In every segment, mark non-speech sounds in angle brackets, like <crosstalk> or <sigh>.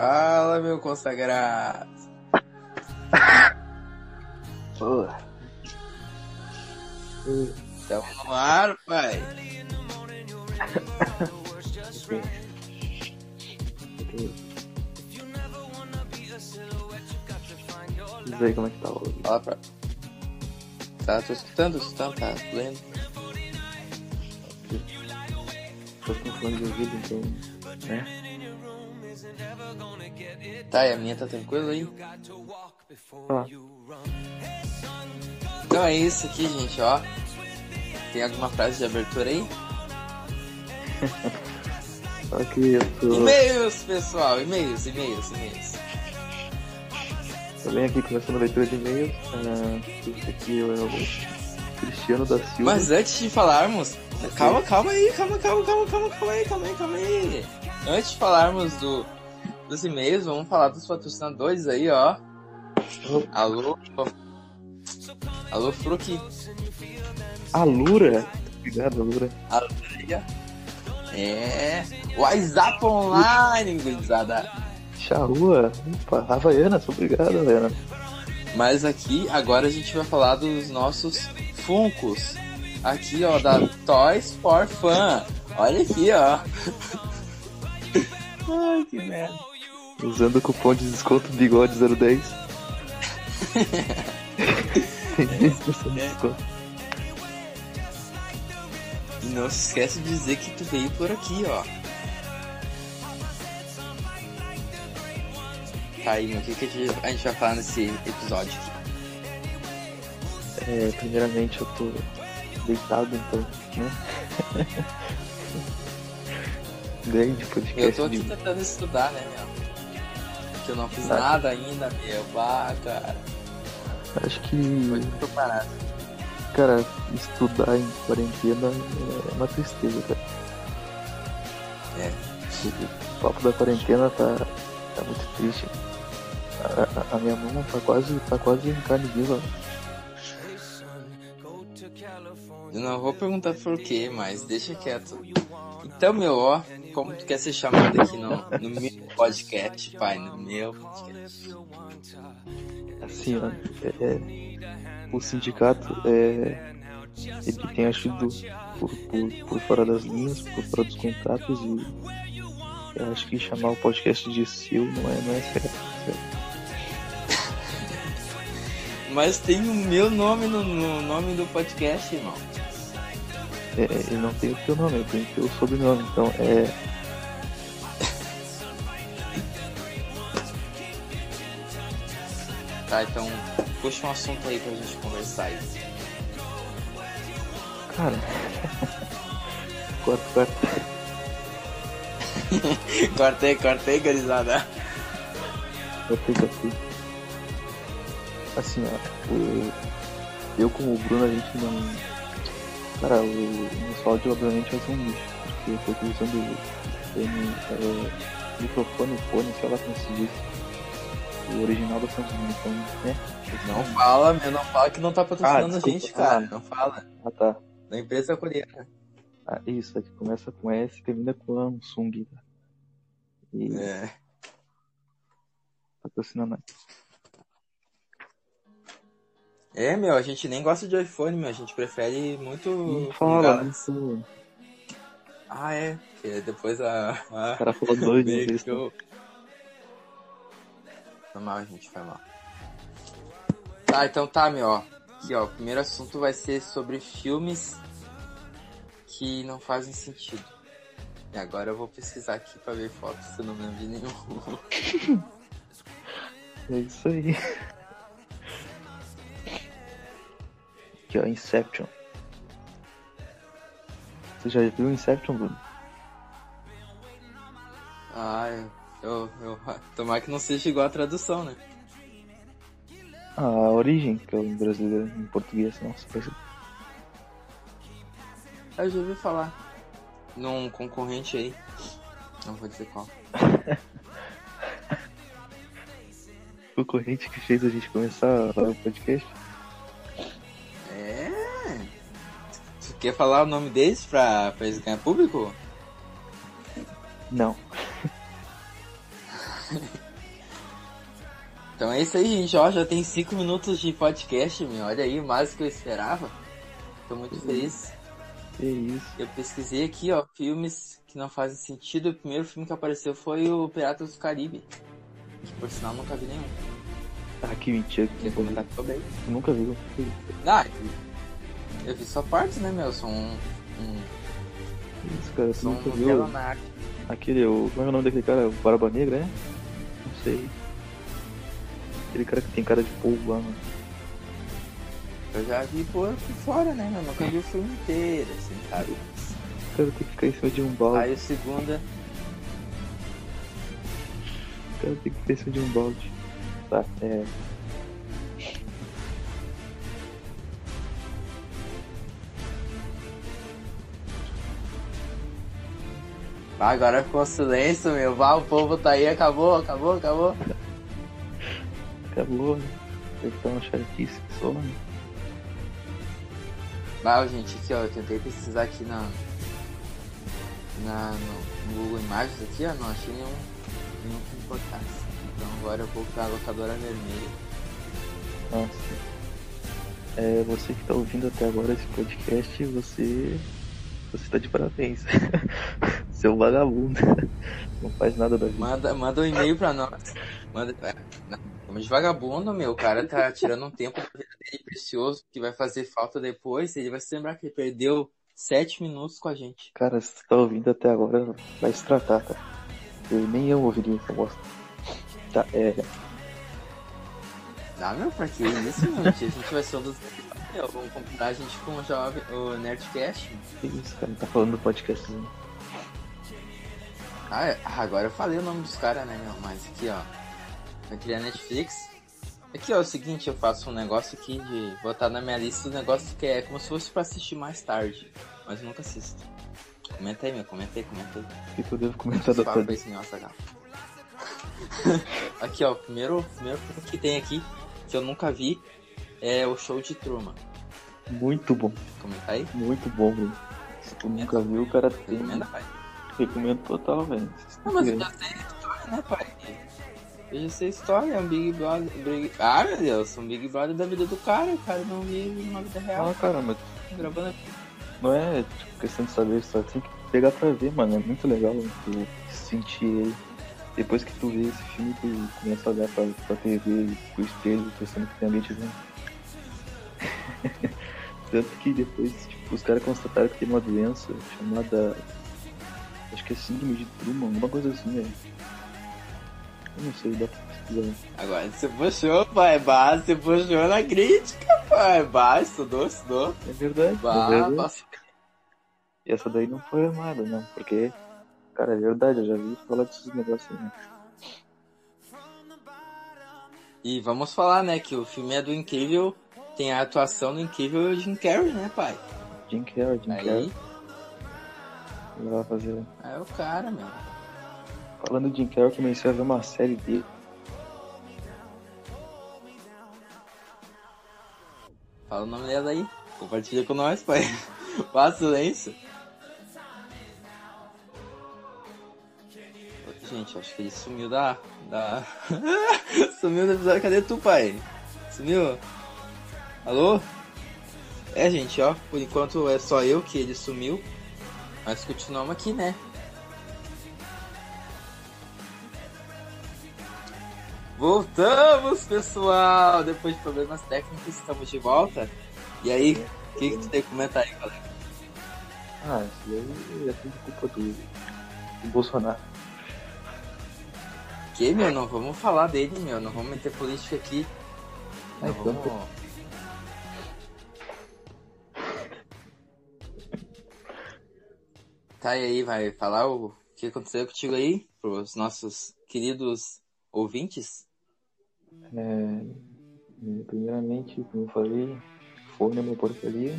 Fala, meu consagrado. Pô. Tamo no ar, pai. Diz aí como é que tá o. Fala pra. Tá, tô escutando, escutando, tá lendo. Tô com fone de ouvido, então. Né? Tá, e a minha tá tranquila aí? Então é isso aqui, gente, ó. Tem alguma frase de abertura aí? <laughs> Que eu tô. E-mails, pessoal, e-mails, e-mails, e-mails. Tô bem aqui começando a leitura de e-mails. Esse aqui é o Cristiano da Silva. Mas antes de falarmos. Calma, calma aí, calma, calma, calma, calma, calma aí, calma aí, calma aí. Antes de falarmos do, dos e-mails, vamos falar dos patrocinadores aí, ó. Alô. Alô, Fruki. A Lura. Obrigado, Lura. Alô, É. WhatsApp Online, gurizada. Charrua. Opa, Havaianas. Obrigado, Havaiana. Mas aqui, agora a gente vai falar dos nossos Funcos. Aqui, ó, da Toys for Fun. Olha aqui, ó. <laughs> Ai, que merda. Usando o cupom de desconto bigode 010. Tem 10% de desconto. E não se esquece de dizer que tu veio por aqui, ó. Tá aí, o que, que a gente- a gente vai falar nesse episódio aqui? É, primeiramente eu tô deitado, então, né? <laughs> Grande podcast Eu tô aqui de... tentando estudar, né, eu não fiz nada ainda, meu. Bah, cara. Acho que, Foi muito parado. cara, estudar em quarentena é uma tristeza, cara. É. O papo da quarentena tá, tá muito triste. A, a- a minha mão tá quase, tá quase em carne viva. Eu não vou perguntar por quê, mas deixa quieto. Então, meu, ó, como tu quer ser chamado aqui no, no meu podcast, pai? No meu podcast. Assim, ó, é- é- o sindicato é, ele tem agido por, por, por fora das linhas, por fora dos contratos e eu acho que chamar o podcast de seu não é, não é certo. certo. <laughs> Mas tem o meu nome no, no nome do podcast, irmão. É, ele não tem o teu nome, ele tem o teu sobrenome, então é. <laughs> Tá, então puxa um assunto aí pra gente conversar aí. Cara. <laughs> Corta, corta. <laughs> cortei, cortei, garizada. Cortei, cortei. Assim, ó, o, eu como o Bruno, a gente não. Cara, o áudio obviamente vai ser um lixo, porque eu tô utilizando o fone, é, microfone, fone, sei lá como se diz. O original da Samsung, então, né? Não fala, meu, não fala que não tá patrocinando Ah, a gente, cara. Não fala. Ah, tá. Da empresa coreana. Ah, isso, aqui começa com S e termina com Samsung. Tá? E É. patrocina nós. É, meu, a gente nem gosta de iPhone, meu. A gente prefere muito. Não fala, fala. Ah, é. Porque depois a. a... O cara falou dois <laughs> de meio vez. que eu- Foi mal, gente, foi mal. Tá, então tá, meu, ó. Aqui, ó. O primeiro assunto vai ser sobre filmes que não fazem sentido. E agora eu vou pesquisar aqui pra ver fotos, se eu não lembro de nenhum. <laughs> É isso aí. Aqui, ó, Inception. Você já viu Inception, Bruno? Ah, eu, eu. Tomara que não seja igual a tradução, né? Ah, a Origem, que é em brasileiro, em português, nossa, parece... Eu já ouvi falar. Num concorrente aí. Não vou dizer qual. <laughs> o corrente que fez a gente começar o podcast. Quer falar o nome deles pra, pra eles ganhar público? Não. <laughs> Então é isso aí, gente. Ó, já tem 5 minutos de podcast, meu. Olha aí, mais do que eu esperava. Tô muito feliz. Que isso. Eu pesquisei aqui, ó, filmes que não fazem sentido. O primeiro filme que apareceu foi o Piratas do Caribe. Que por sinal nunca vi nenhum. Ah, que mentira. Que comentar bem. Eu nunca vi. Ah, eu vi só partes, né, meu? Sou um. um isso, cara. Você nunca um viu aquele. O, como é o nome daquele cara? O Barba Negra, é? Não sei. Aquele cara que tem cara de polvo lá, mano. Eu já vi por, fora, né, meu? Nunca vi o filme inteiro, assim, sabe? O cara tem que ficar em cima de um balde. Aí o segunda. O cara tem que ficar em cima de um balde. Tá, é. Agora ficou silêncio, meu. Vá, o povo tá aí, acabou, acabou, acabou. Acabou, né? Estar uma chatice que só, né? Ah, gente, aqui ó, eu tentei pesquisar aqui na, na no, no Google Imagens aqui, ó, não achei nenhum, nenhum que importasse. Então agora eu vou pra locadora vermelha. Nossa. É, você que tá ouvindo até agora esse podcast, você. Você tá de parabéns. <laughs> Seu vagabundo. <laughs> Não faz nada da vida. Manda, manda um e-mail pra nós. Manda. É, de vagabundo, meu. O cara tá tirando um tempo dele precioso que vai fazer falta depois. Ele vai se lembrar que ele perdeu sete minutos com a gente. Cara, se você tá ouvindo até agora, vai se tratar, cara. Eu nem eu ouviria essa bosta. Tá, é. Dá, meu, pra que isso, meu? A gente vai ser um dos. Vamos combinar a gente com o, jovem, o Nerdcast. Que isso, cara? Tá falando do podcast. Ah, é- ah, agora eu falei o nome dos caras, né, meu? Mas aqui, ó. Vai criar Netflix. Aqui, ó, é o seguinte, eu faço um negócio aqui de botar na minha lista um negócio que é como se fosse pra assistir mais tarde. Mas eu nunca assisto. Comenta aí, meu, comenta aí, comenta aí. O que eu devo comentar da tua <laughs> aqui, ó, o primeiro, primeiro que tem aqui, que eu nunca vi, é o Show de Truman. Muito bom, Comenta aí. muito bom. Se tu nunca viu, o cara tem. Recomenda, pai. Recomendo total, velho. Não, mas eu já sei a história, né, pai? Eu já sei a história, é um Big Brother. Big... Ah, meu Deus, um Big Brother da vida do cara, o cara não vive numa vida real. Ah, cara, mas Gravando aqui. não é tipo, questão de saber a história, tem que pegar pra ver, mano. É muito legal tu sentir ele. Depois que tu vê esse filme, tu começa a olhar pra, pra TV, pro espelho, pensando que tem alguém te vendo. <laughs> Tanto que depois, tipo, os caras constataram que tem uma doença chamada. Acho que é síndrome de Truman, alguma coisa assim, velho. Eu não sei, dá pra pesquisar. Agora você puxou, pai. Bah, você puxou na crítica, pai. Bah, estudou, estudou. É verdade. é Bah, verdade. nossa. E essa daí não foi armada, não, porque, cara, é verdade, eu já vi falar desses negócios aí, né? E vamos falar, né, que o filme é do incrível. Tem a atuação do incrível Jim Carrey, né, pai? Jim Carrey, Jim Aí, Carrey, ele vai fazer. é o cara, meu. Falando de Jim Carrey, eu comecei a ver uma série dele. Fala o nome dela aí. Compartilha com nós, pai. <laughs> Faz silêncio. Gente, acho que ele sumiu da. da... <laughs> sumiu do episódio. Cadê tu, pai? Sumiu? Alô? É, gente, ó. Por enquanto é só eu que ele sumiu. Mas continuamos aqui, né? Voltamos, pessoal! Depois de problemas técnicos, estamos de volta. E aí, o que, que tu tem que comentar aí, galera? Ah, isso daí é tudo culpa do, do Bolsonaro. Que, meu? Não vamos falar dele, meu. Não vamos meter política aqui. Não Ah, então vamos... Tá, aí, vai falar o que aconteceu contigo aí? Pros nossos queridos ouvintes? É, é, primeiramente, como eu falei, fone é uma porcaria,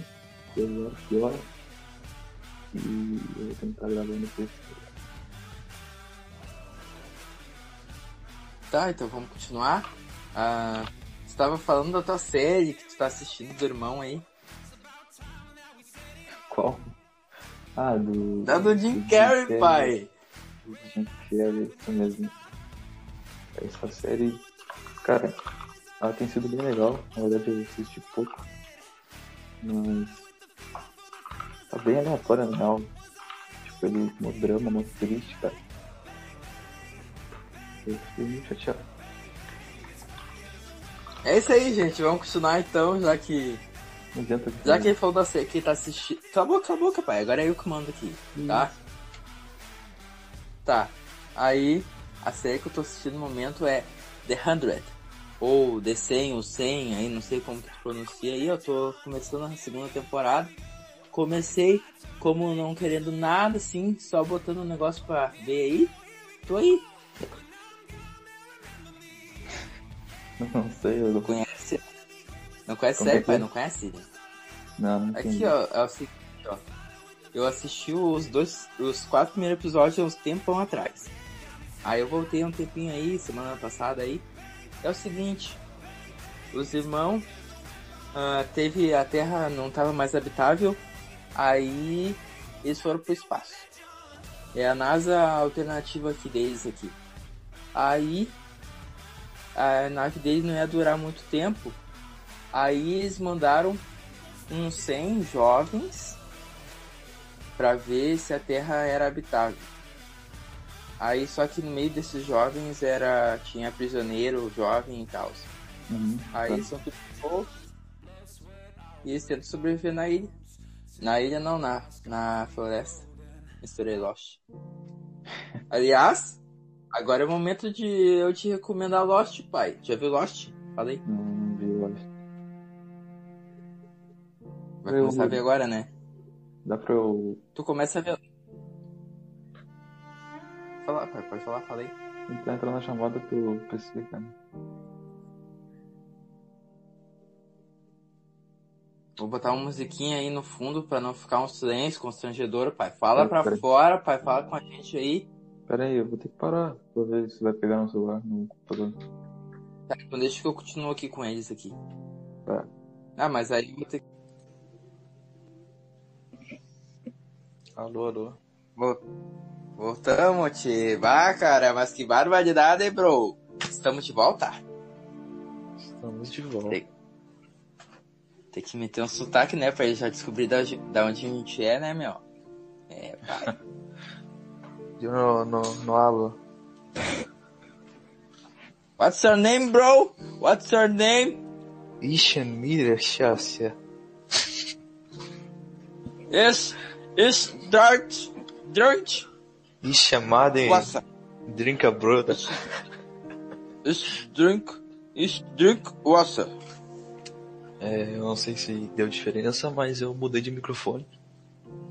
celular pior. E eu vou tentar gravando com esse. Tá, então vamos continuar. Ah, você tava falando da tua série que tu tá assistindo do irmão aí. Qual? Ah, do. Da do Jim Carrey, pai! Do Jim Carrey, isso mesmo. Essa série Cara, ela tem sido bem legal. Na verdade eu assisti pouco. Mas. Tá bem aleatória na real. Tipo, ele no drama, muito triste, cara. Eu fiquei muito chateado. É isso aí, gente. Vamos continuar então, já que. Não adianta Já que ele falou da série que tá assistindo. Cala a boca, cala a boca, pai. Agora é eu que mando aqui, tá? Tá. Aí, a série que eu tô assistindo no momento é The Hundred. Ou The 100, ou 100, aí não sei como que tu pronuncia aí. Eu tô começando a segunda temporada. Comecei como não querendo nada, assim, só botando um negócio pra ver aí. Tô aí. <laughs> Não sei, eu não Conhece? Não conhece Como série, pai? Não conhece? Não, não Aqui, entendi. ó, é o seguinte, ó. Eu assisti os dois, os quatro primeiros episódios há uns tempão atrás. Aí eu voltei um tempinho aí, semana passada aí. É o seguinte, os irmãos ah, teve a Terra não estava mais habitável, aí eles foram pro espaço. É a NASA alternativa aqui deles aqui. Aí a nave deles não ia durar muito tempo. Aí eles mandaram uns 100 jovens para ver se a Terra era habitável. Aí só que no meio desses jovens era tinha prisioneiro, jovem e tal. Uhum, Aí tá. eles são tudo. E eles tentam sobreviver na ilha. Na ilha não, na, na floresta. Misturei Lost. <laughs> Aliás, agora é o momento de eu te recomendar Lost, pai. Já viu Lost? Falei. Não, Vai Eu- começar a ver agora, né? Dá pra eu Tu começa a ver. Fala, pai, pode falar, falei. tentar entrar na chamada pra explicar. né? Vou botar uma musiquinha aí no fundo pra não ficar um silêncio constrangedor, pai. Fala Peraí, pra peraí. fora, pai. Fala com a gente aí. Pera aí, eu vou ter que parar pra ver se vai pegar no celular, no computador. Tá, então deixa que eu continuo aqui com eles aqui. Tá. Ah, mas aí eu vou ter que. Alô, alô. Vol- Voltamos, tio. Ah, cara, mas que barbaridade, hein, bro? Estamos de volta. Estamos de volta. Tem- Tem que meter um sotaque, né? Pra ele já descobrir da, da onde a gente é, né, meu? É, pai. <laughs> Eu não, não, não hablo. What's your name, bro? What's your name? Ixi, mira, chassia. Is is dirt dirt Ixi, chamada em water. Drink a Brother. Is drink is drink water. É, eu não sei se deu diferença, mas eu mudei de microfone.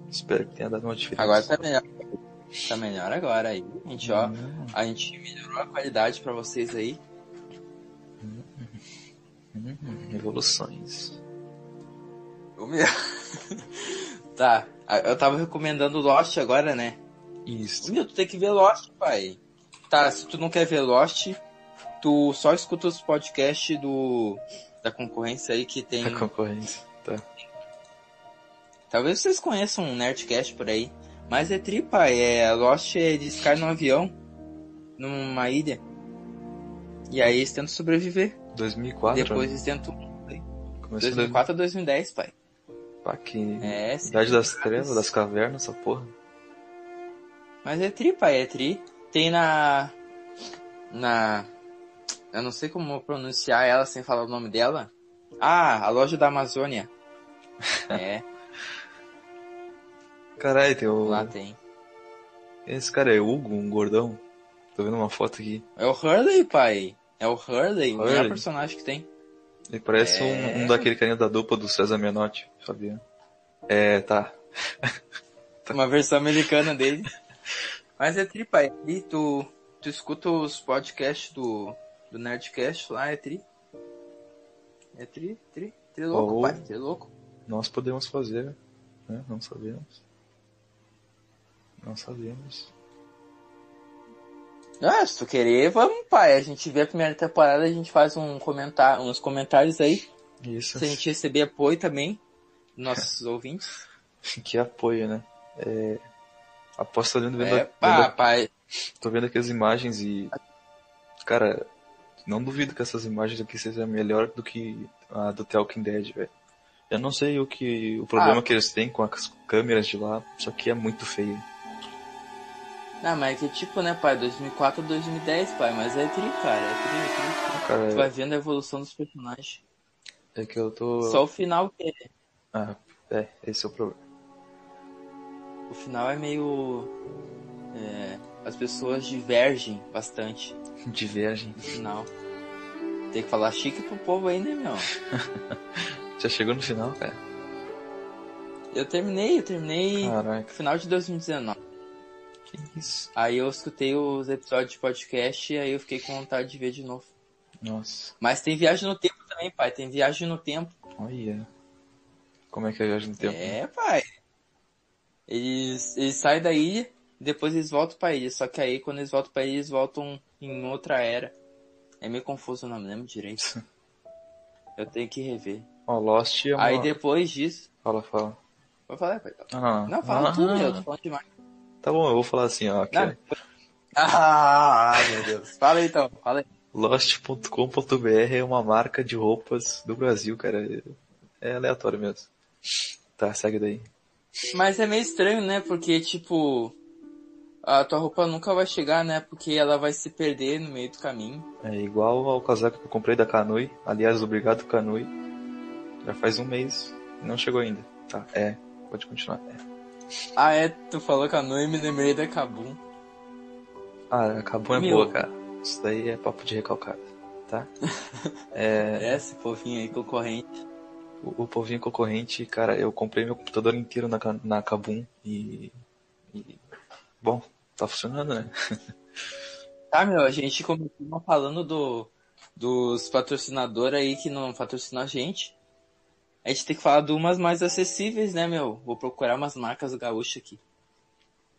Espero que tenha dado uma diferença. Agora tá melhor. Tá melhor agora aí. A gente, ó, Hum, a gente melhorou a qualidade pra vocês aí. hum, evoluções. Ô, meu. <laughs> tá, eu tava recomendando Lost agora, né? Isso. Meu, tu tem que ver Lost, pai. Tá, se tu não quer ver Lost, tu só escuta os podcasts do da concorrência aí que tem. A concorrência. Tá. Talvez vocês conheçam um Nerdcast por aí. Mas é tripa, é Lost é eles caem num avião numa ilha. E aí eles tentam sobreviver. 2004. Depois né? eles tentam. Começou 2004 a 2010, pai. Que... É, sim. Idade das trevas, das cavernas, essa porra. Mas é tri, pai, é tri. Tem na. Na. Eu não sei como pronunciar ela sem falar o nome dela. Ah, a loja da Amazônia. <laughs> É, Caralho, tem o... lá tem. Esse cara é Hugo, um gordão. Tô vendo uma foto aqui. É o Hurley, pai. É o Hurley, o melhor Hurley. personagem que tem. Ele parece É. um, um daquele carinha da dupla do César Menotti, sabia? É, tá. <laughs> Uma versão americana dele. Mas é tri, pai. E tu, tu escuta os podcasts do, do Nerdcast lá, é tri. É tri, tri, tri louco, Oh. pai, tri louco. Nós podemos fazer, né? Não sabemos. Não sabemos. Ah, se tu querer, vamos, pai. A gente vê a primeira temporada, a gente faz um comentário, uns comentários aí. Isso. Se a gente receber apoio também, nossos ouvintes. Que apoio, né? É... Aposto tô vendo, É, vendo- pá, pai. tô vendo aqui as imagens e. Cara, não duvido que essas imagens aqui sejam melhor do que a do The Walking Dead, velho. Eu não sei o que o problema Ah. que eles têm com as câmeras de lá, só que é muito feio. Não, mas é que tipo, né, pai? 2004 2010, pai. Mas é tri, cara. É tri, é tri. Cara, Tu vai vendo a evolução dos personagens. é que eu tô. Só o final que é. Ah, é, esse é o problema. O final é meio. É, as pessoas divergem bastante <laughs> Divergem. no final. Tem que falar chique pro povo aí, né, meu? <laughs> Já chegou no final, cara? Eu terminei, eu terminei Caraca, final de 2019. que isso? Aí eu escutei os episódios de podcast e aí eu fiquei com vontade de ver de novo. Nossa, Mas tem viagem no tempo também, pai. Tem viagem no tempo. olha. Como é que é a viagem no tempo? É, pai. Eles, eles saem da ilha depois eles voltam pra ilha. Só que aí quando eles voltam pra ilha, eles voltam em outra era. É meio confuso, eu não me lembro direito. <laughs> Eu tenho que rever. Ó, Lost é uma... Aí depois disso. Fala, fala. Vou falar, pai. Não, não, Não, fala Ah, tu, meu. Tô falando demais. Tá bom, eu vou falar assim, ó. Não. Ah, meu Deus. Fala aí então, fala aí. Lost.com.br é uma marca de roupas do Brasil, cara. É aleatório mesmo. Tá, segue daí. Mas é meio estranho, né? Porque, tipo, a tua roupa nunca vai chegar, né? Porque ela vai se perder no meio do caminho. É igual ao casaco que eu comprei da Canui. Aliás, obrigado Canui. Já faz um mês e não chegou ainda. Tá, é. Pode continuar. É. Ah, é, tu falou com a Nui e me lembrei da Kabum. Ah, acabou é Meu. boa, cara. Isso daí é papo de recalcado, tá? <laughs> É, É, esse povinho aí concorrente. O, o povinho concorrente, cara, eu comprei meu computador inteiro na, na Kabum e, e... Bom, tá funcionando, né? Tá, <laughs> meu, a gente começou falando do, dos patrocinadores aí que não patrocinam a gente. A gente tem que falar de umas mais acessíveis, né, meu? Vou procurar umas marcas gaúchas aqui.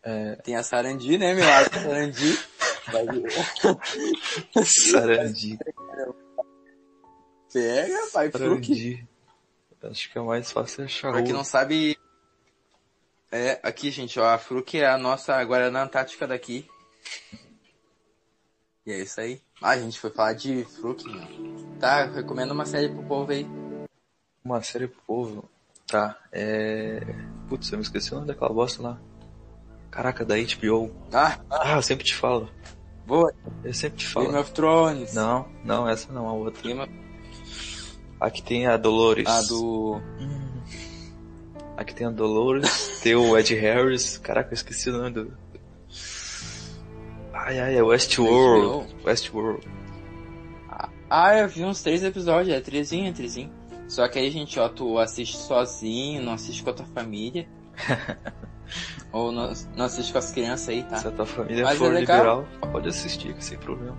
É, Tem a Sarandi, né, meu? A Sarandi. Vai. <laughs> Sarandi. Pega, pai, Fruc. Sarandi. Acho que é mais fácil achar Pra quem não sabe, é, aqui, gente, ó, a Fruc é a nossa Guaraná Antártica daqui. E é isso aí. Ah, a gente foi falar de Fruc, meu. Tá, recomendo uma série pro povo aí. Uma série pro povo. Tá, é... Putz, eu me esqueci o nome daquela bosta lá. Caraca, da HBO. Ah, Ah, eu sempre te falo. boa. Eu sempre te Game falo. of Thrones. Não, não, essa não, a outra. Game of... Aqui tem a Dolores. A do... Hum. Aqui tem a Dolores, tem o Ed Harris. Caraca, eu esqueci o nome do. Ai, ai, é Westworld. Westworld. Ah, eu vi uns três episódios, é trezinho, é trezinho. Só que aí, gente, ó, tu assiste sozinho, não assiste com a tua família. <laughs> Ou não, não assiste com as crianças aí, tá? Se a tua família Mas é for legal. liberal, pode assistir, sem problema.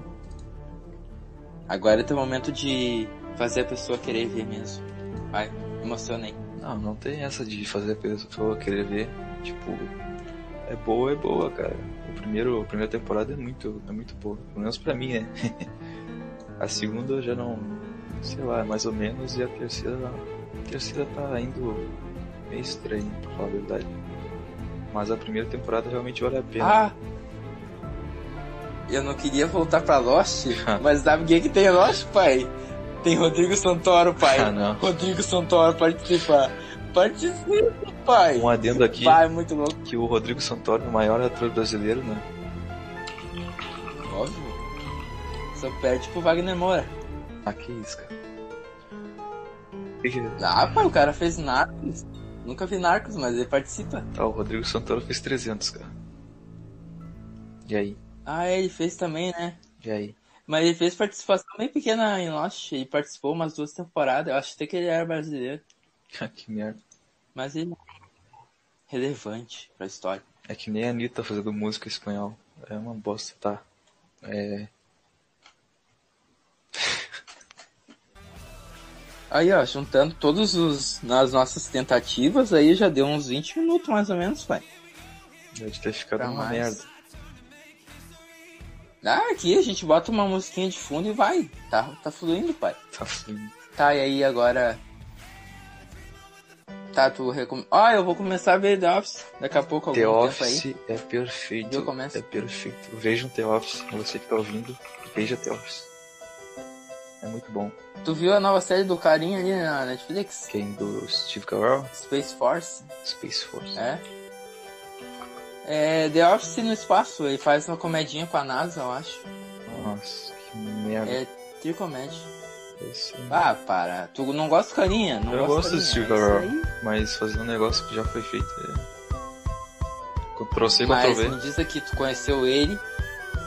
Agora é teu momento de fazer a pessoa querer ver mesmo. Vai, emocionei. Não, não tem essa de fazer a pessoa querer ver. Tipo, é boa, é boa, cara. O primeiro, a primeira temporada é muito, é muito boa. Pelo menos pra mim, né? <laughs> a segunda já não, sei lá, é mais ou menos. E a terceira, a terceira tá indo meio estranho, pra falar a verdade. Mas a primeira temporada realmente vale a pena. Ah! Eu não queria voltar pra Lost, <laughs> mas sabe quem que tem Lost, pai? Tem Rodrigo Santoro, pai. Ah, não. Rodrigo Santoro participa. Participa, pai. Um adendo aqui, Vai, muito louco. que o Rodrigo Santoro é o maior ator brasileiro, né? Óbvio. Só perde pro Wagner Moura. Ah, que isso, cara. Ah, pai, o cara fez Narcos. Nunca vi Narcos, mas ele participa. Tá, o Rodrigo Santoro fez 300, cara. E aí? Ah, ele fez também, né? E aí? Mas ele fez participação bem pequena em Lost. Ele participou umas duas temporadas. Eu acho até que ele era brasileiro. que merda. Mas ele é relevante pra história. É que nem a Anitta fazendo música espanhol. É uma bosta, tá? É. <laughs> Aí, ó, juntando todos os nas nossas tentativas, aí já deu uns 20 minutos mais ou menos, pai. Deve ter ficado Pra uma mais. merda. Ah, aqui a gente bota uma musiquinha de fundo e vai. Tá, tá fluindo, pai. Tá fluindo. Tá, e aí agora. Tá, tu recomenda. Ah, eu vou começar a ver The Office daqui a pouco, algum The Office aí. é perfeito. Eu começo. É perfeito. Vejam The Office. Você que tá ouvindo, veja The Office. É muito bom. Tu viu a nova série do carinha ali na Netflix? Quem? Do Steve Carell? Space Force? Space Force. É. É The Office no espaço, ele faz uma comedinha com a NASA, eu acho. Nossa, que merda. É tricomédia. Esse- Ah, para. Tu não gosta do carinha? Não Eu gosto do carinha. Steve É mas fazer um negócio que já foi feito é... Ctrl Mas me diz aqui, tu conheceu ele.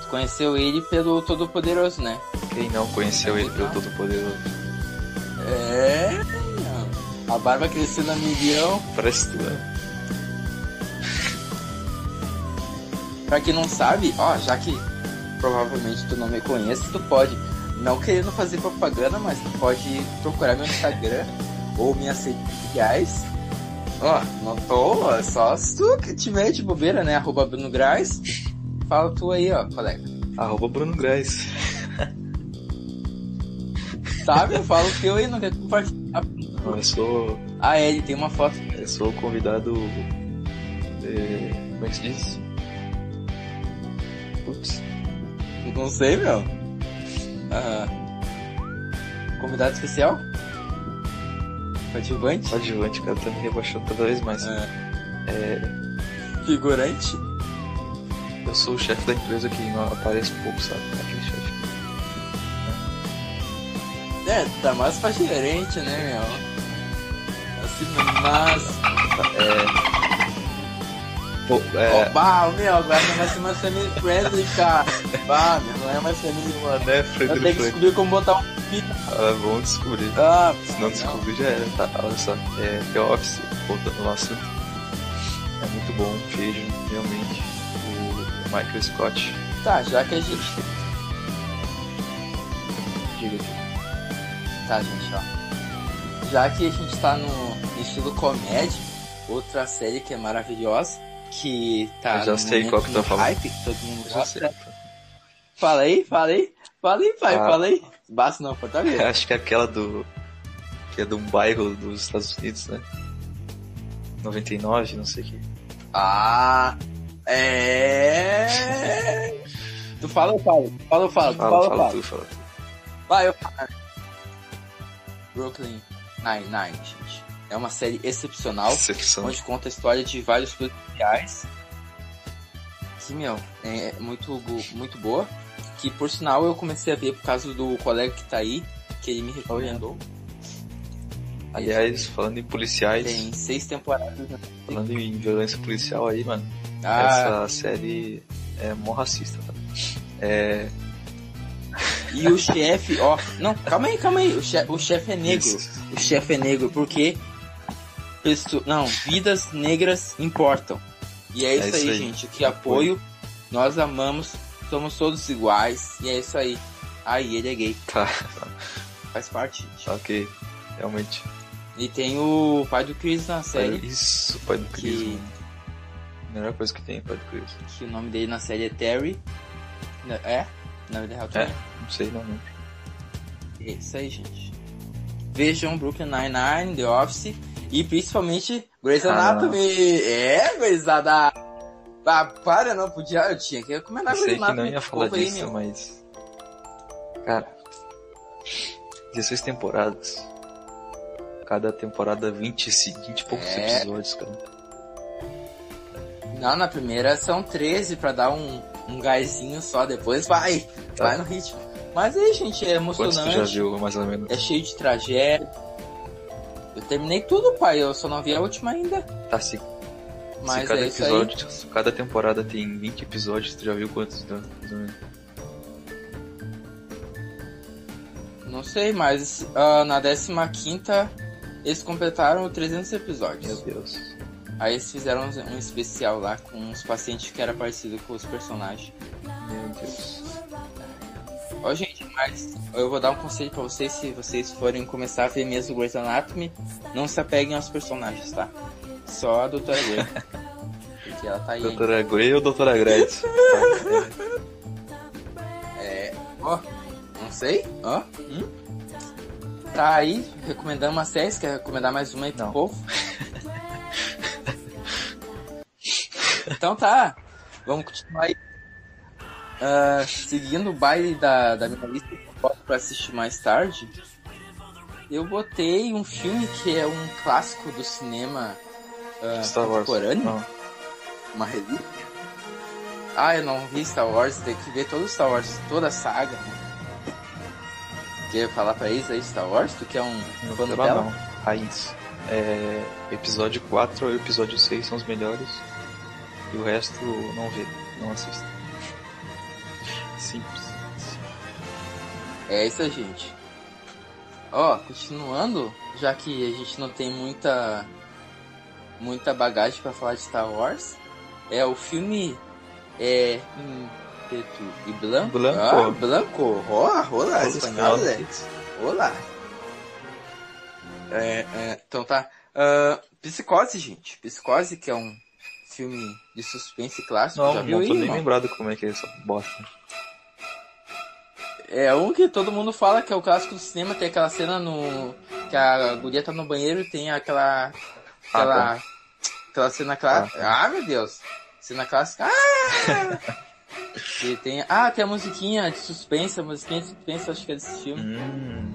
Tu conheceu ele pelo Todo-Poderoso, né? Quem não conheceu ele pelo Todo Poderoso? É. A barba crescendo a milhão. Parece tu, né? Pra quem não sabe, ó, já que provavelmente tu não me conhece, tu pode, não querendo fazer propaganda, mas tu pode procurar meu Instagram <laughs> ou minhas redes sociais. Ó, não tô, é só se tu que tiver de bobeira, né? Arroba Bruno Graz. Fala tu aí, ó, colega. Arroba Bruno Graz. Sabe? Fala o teu aí, não quer compartilhar. Eu sou, Ah, é, ele tem uma foto. eu sou o convidado... é, Como é que se diz? Putz, Não sei, meu. Ah, convidado especial? Coadjuvante? adjuvante, cara, tá me rebaixando cada vez mais. Ah, É, figurante? eu sou o chefe da empresa que aparece pouco, sabe? Aquele chefe. É, tá mais pra gerente, né, meu? Assim, mas... É... Pô, é... Ó, bah, meu, agora não vai ser mais family friendly, cara. Bah, meu, não é mais family Mané, Eu Frederico tenho que descobrir como botar um pi. Ah, vamos descobrir. Ah, Se não descobrir já era, tá? Olha só, é The Office, voltando no assunto. É muito bom, vejo realmente o Michael Scott. Tá, já que a gente... Diga aqui. Tá, gente, ó. Já que a gente tá no estilo comédia, outra série que é maravilhosa, que tá Eu já sei qual que tá falando. hype, que todo mundo gosta. Fala aí, fala aí. Fala aí, pai, Ah. fala aí. Basta não, Fortaleza. <laughs> Acho que é aquela do. que é de um bairro dos Estados Unidos, né? 99, não sei o que. Ah, é... Tu fala ou fala? Tu fala ou fala? Tu Fala, fala fala tu, fala. Vai, eu falo. Brooklyn Nine-Nine, gente. É uma série excepcional. Decepção. onde conta a história de vários policiais. Que, meu, é muito, bo- muito boa. Que, por sinal, eu comecei a ver por causa do colega que tá aí, que ele me recomendou. Aliás, falando em policiais, Tem seis temporadas. né? falando em violência policial aí, mano, Ah, essa série é mó racista, tá? É. e o chefe, ó. Não, calma aí, calma aí. O chefe, o chefe é negro. Isso. O chefe é negro porque. Pesso- Não, vidas negras importam. E é isso, isso aí, aí. gente. Que apoio. Nós amamos. Somos todos iguais. E é isso aí. Aí, ele é gay. Tá, Faz parte, gente. ok. Realmente. E tem o pai do Chris na série. Isso, pai do Chris. Que. Melhor coisa que tem, pai do Chris. que o nome dele na série é Terry. É? Na vida real É, não sei não, não. É isso aí, gente. Vejam Brooklyn Nine-Nine, The Office e principalmente Grey's Ah. Anatomy. É, gurizada. Ah, para, não podia. Eu tinha que recomendar Eu sei Grey's que Anatomy. não ia falar aí, disso, meu. mas. Cara. 16 temporadas. Cada temporada 20, e 20 e poucos É. episódios, cara. Não, na primeira são 13 pra dar um, um gásinho só. Depois vai. Tá. Vai no ritmo. Mas aí, gente, é Quantos tu já emocionante. viu, mais ou menos? É cheio de tragédia. Eu terminei tudo, pai. Eu só não vi a última ainda. Tá, se, Mas se cada é episódio, se cada temporada tem 20 episódios, tu já viu quantos? ou menos? Não sei, mas ah, na 15 eles completaram 300 episódios. Meu Deus. Aí eles fizeram um um especial lá com uns pacientes que era parecido com os personagens. Meu Deus. Ó, gente, mas eu vou dar um conselho pra vocês se vocês forem começar a ver mesmo Grey's Anatomy, não se apeguem aos personagens, tá? Só a Doutora Grey. <laughs> Porque ela tá aí. ainda. Doutora Grey ou Doutora Grace? <laughs> É. Ó, não sei, ó. Hum? Tá aí, recomendando uma série, você quer recomendar mais uma aí pro Não. povo? <laughs> então tá, vamos continuar aí. Uh, seguindo o baile da, da minha lista que eu posso pra assistir mais tarde, eu botei um filme que é um clássico do cinema uh, Wars. contemporâneo, Não. uma relíquia. Ah, eu não vi Star Wars, tem que ver todo Star Wars, toda a saga. Quer falar pra eles aí Star Wars? Tu que é um Não fã dela? não. Raiz. É, episódio 4 e episódio 6 são os melhores. E o resto não vê, não assista. Simples. É isso aí, gente. Ó, continuando, já que a gente não tem muita muita bagagem pra falar de Star Wars, é o filme é em preto e branco. Blanco. Ah, branco. Olá, olá, espanhol, falam né? Olá. É, é, então tá. Ah, Psicose, gente. Psicose, que é um filme de suspense clássico. Não, já não viu tô aí, nem irmão? lembrado como é que é essa bosta. É um que todo mundo fala que é o clássico do cinema, tem aquela cena no. que a guria tá no banheiro e tem aquela. aquela. Ah, aquela cena clássica. Ah, meu Deus! Cena clássica. Ah! e tem. Ah, tem a musiquinha de suspense, a musiquinha de suspense, acho que é desse filme. Hum.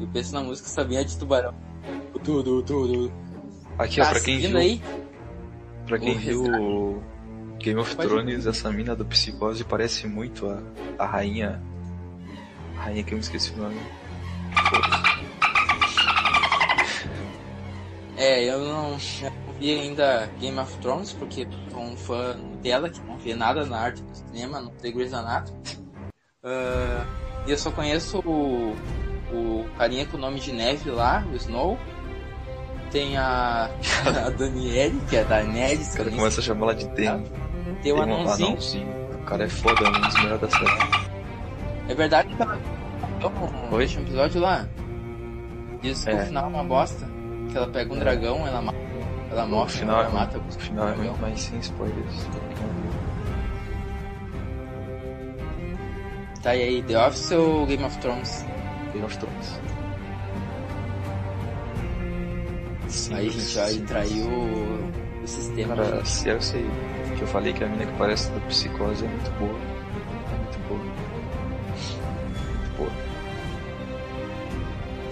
Eu penso na música sabia de tubarão. Tudo, tudo. Aqui, ó, Tá pra quem viu, aí? pra quem viu resgate. Game of Pode- Thrones, essa mina do Psicose parece muito a, a rainha. Rainha que eu me esqueci o nome. Foda-se. É, eu não, eu não vi ainda Game of Thrones, porque sou um fã dela, que não vê nada na arte do cinema, não tem Grey's Anatomy. Ah, E eu só conheço o, o carinha com o nome de neve lá, o Snow. Tem a, <laughs> a Daniele, que é da Neres. O cara começa a chamar ela de Demi. Tem o um anãozinho. anãozinho. O cara é foda, é um dos melhores da série. É verdade que ela Oi? último episódio lá. Diz que É. o final é uma bosta. Que ela pega um dragão, ela mata. Ela O morre, final é ela ruim. mata O final é ruim, mas sem spoilers. Tá, e aí, The Office ou Game of Thrones? Game of Thrones. Sim, aí a gente aí traiu o, o sistema. Cara, se eu sei que eu falei que a mina que parece da psicose é muito boa.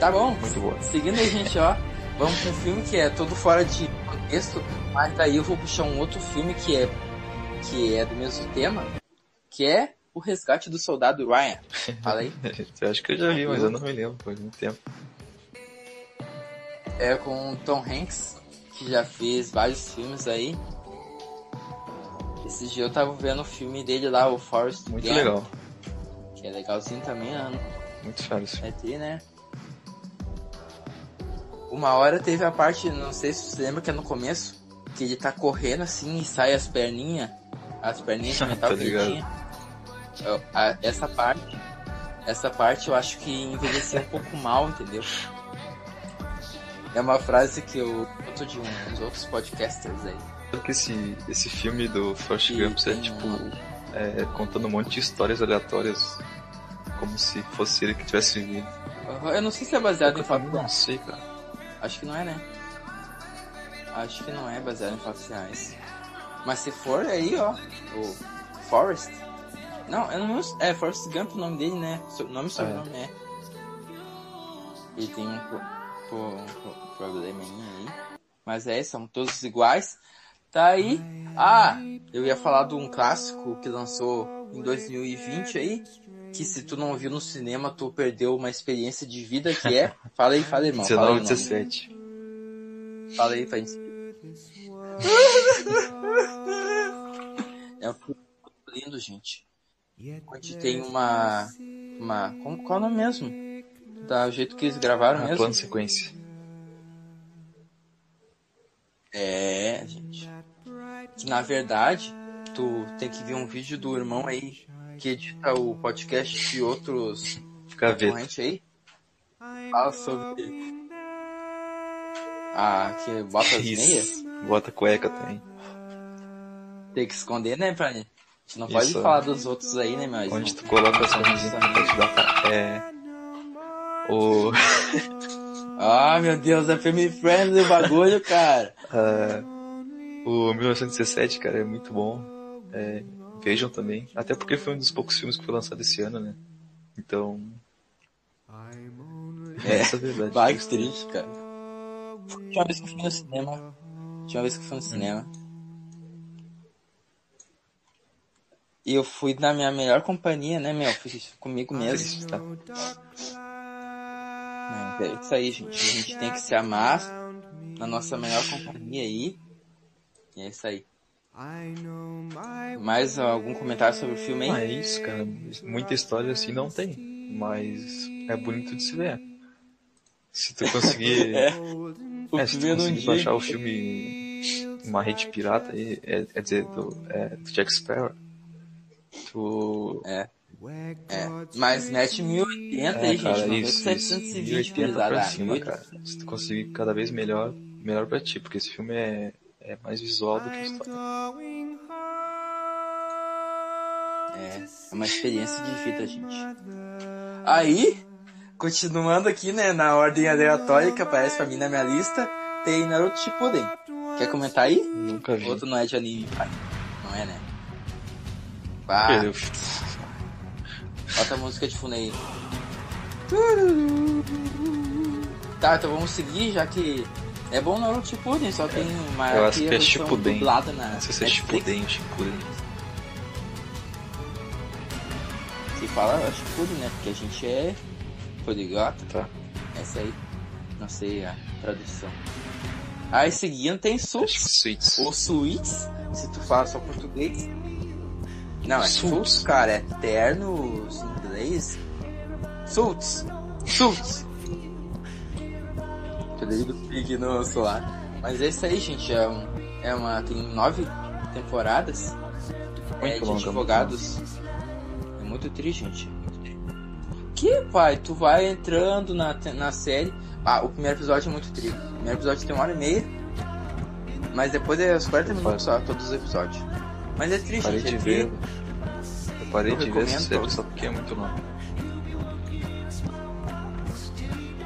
Tá bom. Muito boa. Seguindo aí, gente, ó. Vamos pra um filme que é todo fora de contexto, mas daí eu vou puxar um outro filme que é que é do mesmo tema, que é O Resgate do Soldado Ryan. Fala aí. <laughs> Eu acho que eu já vi, mas eu não me lembro, faz muito tempo. É com o Tom Hanks, que já fez vários filmes aí. Esse dia eu tava vendo o filme dele lá, o Forrest Muito Gump, legal. que é legalzinho também, né? Muito filme. É ter, né? Uma hora teve a parte, não sei se você lembra que é no começo, que ele tá correndo assim e sai as perninhas, as perninhas de <laughs> metal Tá que ele tinha. Eu- a- essa parte, essa parte eu acho que envelheceu um pouco mal, entendeu? É uma frase que eu boto de uns outros podcasters aí. Sabe que esse, esse filme do Forrest Gump é tipo um- é, contando um monte de histórias aleatórias como se fosse ele que tivesse vivido. Eu não sei se é baseado em Eu fatos não sei, cara. Acho que não é, né? Acho que não é baseado em fatos reais. Mas se for, aí, ó. O Forrest. Não, eu não É Forrest Gump o nome dele, né? So- Nome e sobrenome é. Ele tem um, um probleminha aí. Mas é, são todos iguais. Tá aí. Ah, eu ia falar de um clássico que lançou em 2020 aí. Que se tu não viu no cinema, tu perdeu uma experiência de vida que é. <laughs> Fala aí, fala aí, irmão. Fala aí, 19, o nome. 17. Fala aí pra gente. É um filme muito lindo, gente. Onde tem uma. uma como, qual é o nome mesmo? Da jeito que eles gravaram Ah, mesmo? plano sequência. É, gente. Que na verdade, tu tem que ver um vídeo do irmão aí que edita o podcast de outros concorrentes aí. Fala sobre. Ah, que bota as meias. Bota cueca também. Tem que esconder, né, pra gente não pode Isso. falar dos outros aí, né, mas Onde tu coloca essa musiquinha pra te dar. É. O. <laughs> Ah, meu Deus, é family friendly o bagulho, cara. ah, <laughs> o 1917, cara, é muito bom. É vejam também. Até porque foi um dos poucos filmes que foi lançado esse ano, né? Então. É, essa é a verdade. Vai, que triste, cara. Tinha uma vez que eu fui no cinema. Tinha uma vez que eu fui no cinema. E eu fui na minha melhor companhia, né, meu? Fui comigo mesmo, tá? é isso aí, gente. A gente tem que se amar na nossa melhor companhia aí. E é isso aí. Mais algum comentário sobre o filme aí? Ah, é isso, cara. Muita história assim não tem. Mas é bonito de se ver. Se tu conseguir. <laughs> é. O é, se tu conseguir baixar o filme uma rede pirata aí, é, é dizer, do, é, do Jack Sparrow. Tu. É. É, mas mete 1080 é, aí, cara, gente. Isso, 720 pra cima, cara. Se tu conseguir cada vez melhor, melhor pra ti, porque esse filme é, é mais visual do que história. É, é uma experiência de vida, gente. Aí, continuando aqui, né, na ordem aleatória que aparece pra mim na minha lista, tem Naruto Shippuden. Quer comentar aí? Nunca vi. Outro não é de anime, pai. Não é, né? Bah. Bota a música de fundo aí. Tá, então vamos seguir, já que é bom Naruto Shippuden, só tem uma Eu acho que é Shippuden. dublada na Não sei se é Shippuden ou Shippuden. Se fala Shippuden, né? Porque a gente é poligota. Tá. Essa aí, não sei a tradução. Aí seguindo tem Suits. Suits. Ou Suits, se tu fala só português. Não, é Suits, cara, é ternos em inglês. Suits. Suits. Federico Pig no celular. Mas é isso aí, gente. É, um, é uma. Tem nove temporadas. Muito é, de advogados. É muito triste, gente. Que, pai? Tu vai entrando na, na série. Ah, o primeiro episódio é muito triste. O primeiro episódio tem uma hora e meia. Mas depois é os 40 minutos só, todos os episódios. Mas é triste, parei gente. De ver. Eu parei eu de ver essa série só porque é muito longo.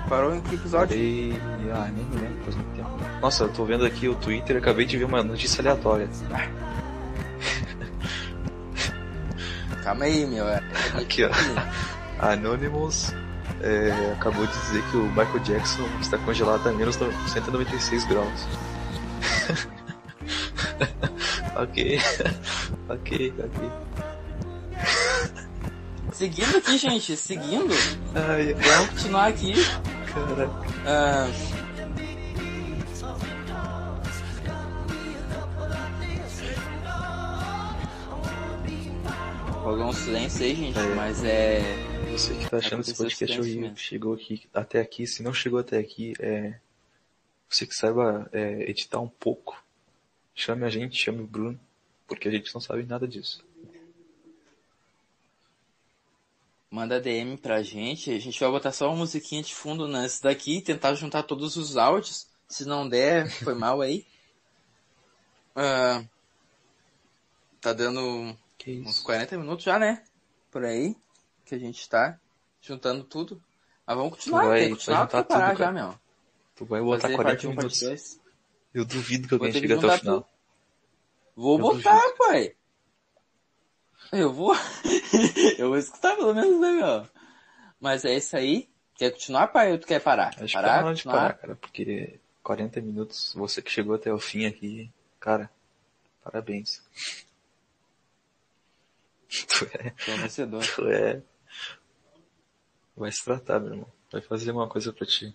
Parou em que episódio? Parei... Ah, nem me lembro, faz muito tempo. Nossa, eu tô vendo aqui o Twitter acabei de ver uma notícia aleatória. <laughs> Calma aí, meu. É, é aqui, ó. Anonymous é, acabou de dizer que o Michael Jackson está congelado a menos 196 graus. <laughs> ok. <laughs> ok, ok. Seguindo aqui, gente, seguindo. Ai, Vamos continuar aqui. Caraca. Ah, Rolou um silêncio aí, gente, É. mas é. Você que tá achando esse podcast silêncio horrível, chegou aqui, até aqui, se não chegou até aqui, é... Você que saiba é, editar um pouco, chame a gente, chame o Bruno, porque a gente não sabe nada disso. Manda DM pra gente. A gente vai botar só uma musiquinha de fundo nesse daqui, tentar juntar todos os áudios. Se não der, foi mal aí. <laughs> Ah, tá dando Que uns isso? 40 minutos já, né? Por aí. Que a gente tá juntando tudo. Mas vamos continuar, Tu vai- tem que continuar vai parar tudo, já, meu. Tu vai botar Fazer 40 parte um, parte minutos. Eu duvido que alguém chegue até o final. tudo. Vou Eu botar, pai. Eu vou. <laughs> eu vou escutar pelo menos, né, meu? Mas é isso aí. Quer continuar, pai, ou tu quer parar? Acho que parar, tá na hora de parar, cara, porque 40 minutos, você que chegou até o fim aqui, cara, parabéns. <laughs> Tu é, Tu é vencedor. tu é... Vai se tratar, meu irmão. Vai fazer uma coisa pra ti.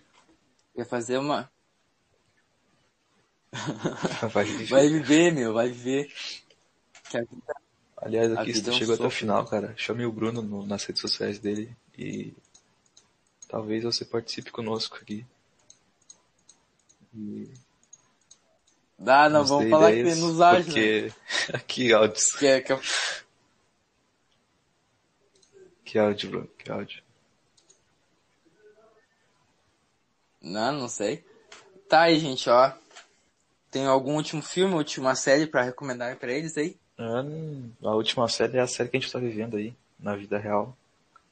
Quer fazer uma. Vai <laughs> viver. Vai viver, meu, vai viver. Que a vida- Aliás, aqui, se tu é chegou até o final, né? cara, chame o Bruno no- nas redes sociais dele e talvez você participe conosco aqui. E Ah, não, vamos falar ideias, nos né? Porque... <laughs> que áudios. Que é, que é- Que áudio, Bruno. Que áudio. Não, não sei. Tá aí, gente, ó. Tem algum último filme, última série pra recomendar pra eles aí? Ah, A última série é a série que a gente tá vivendo aí, na vida real.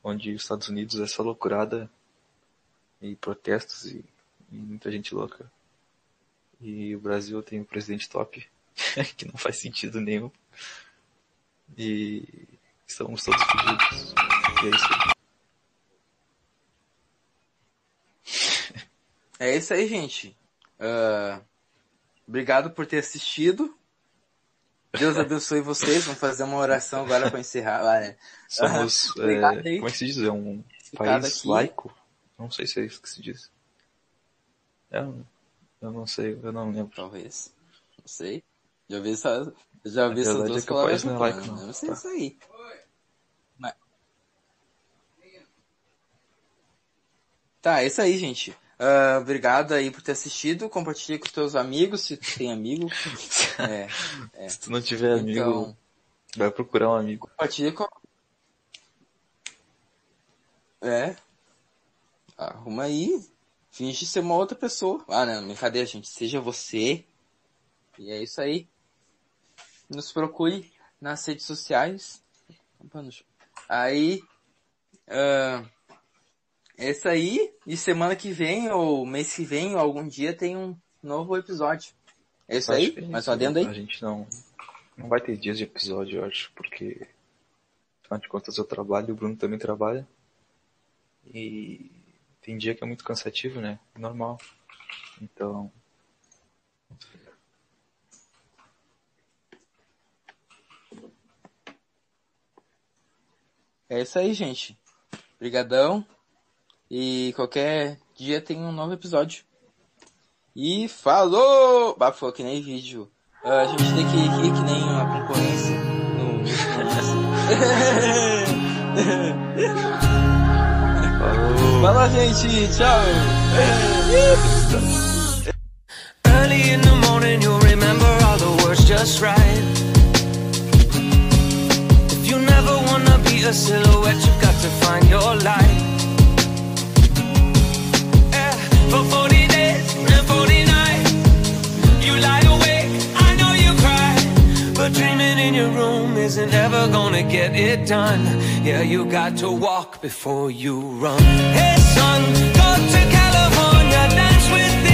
Onde os Estados Unidos é só loucurada e protestos e, e muita gente louca. E o Brasil tem um presidente top, <laughs> que não faz sentido nenhum. E estamos todos pedidos. E é isso aí. É isso aí, gente. Uh, obrigado por ter assistido. Deus abençoe vocês. Vamos fazer uma oração agora para encerrar. Ah? Somos, <laughs> é, como é que se diz? É um país aqui. laico? Não sei se é isso que se diz. Eu, eu não sei, eu não lembro. Talvez. Não sei. Já vi essa, já vi essas duas é palavras. Não, é laico, não. não sei tá. isso aí. Mas... Tá, é isso aí, gente. Uh, obrigado aí por ter assistido. Compartilhe com os teus amigos, se tu tem amigo. <laughs> é, é. Se tu não tiver amigo, então, vai procurar um amigo. Compartilhe com. É. Arruma aí. Finge ser uma outra pessoa. Ah, não, brincadeira, gente. Seja você. E é isso aí. Nos procure nas redes sociais. Aí. Uh, é isso aí. E semana que vem, ou mês que vem, ou algum dia tem um novo episódio. É isso aí? Mas só dentro aí? A gente não, não vai ter dias de episódio, eu acho, porque afinal de contas eu trabalho, o Bruno também trabalha. E tem dia que é muito cansativo, né? Normal. Então. É isso aí, gente. Obrigadão. E qualquer dia tem um novo episódio. E falou! Bah, falou que nem vídeo. Uh, a gente tem que rir que nem uma concorrência no! <laughs> Falou, gente! Tchau! Early in the morning you'll remember all the words just right If you never wanna be a silhouette you've got to find your light isn't ever gonna get it done. Yeah, you got to walk before you run. Hey son, go to California, dance with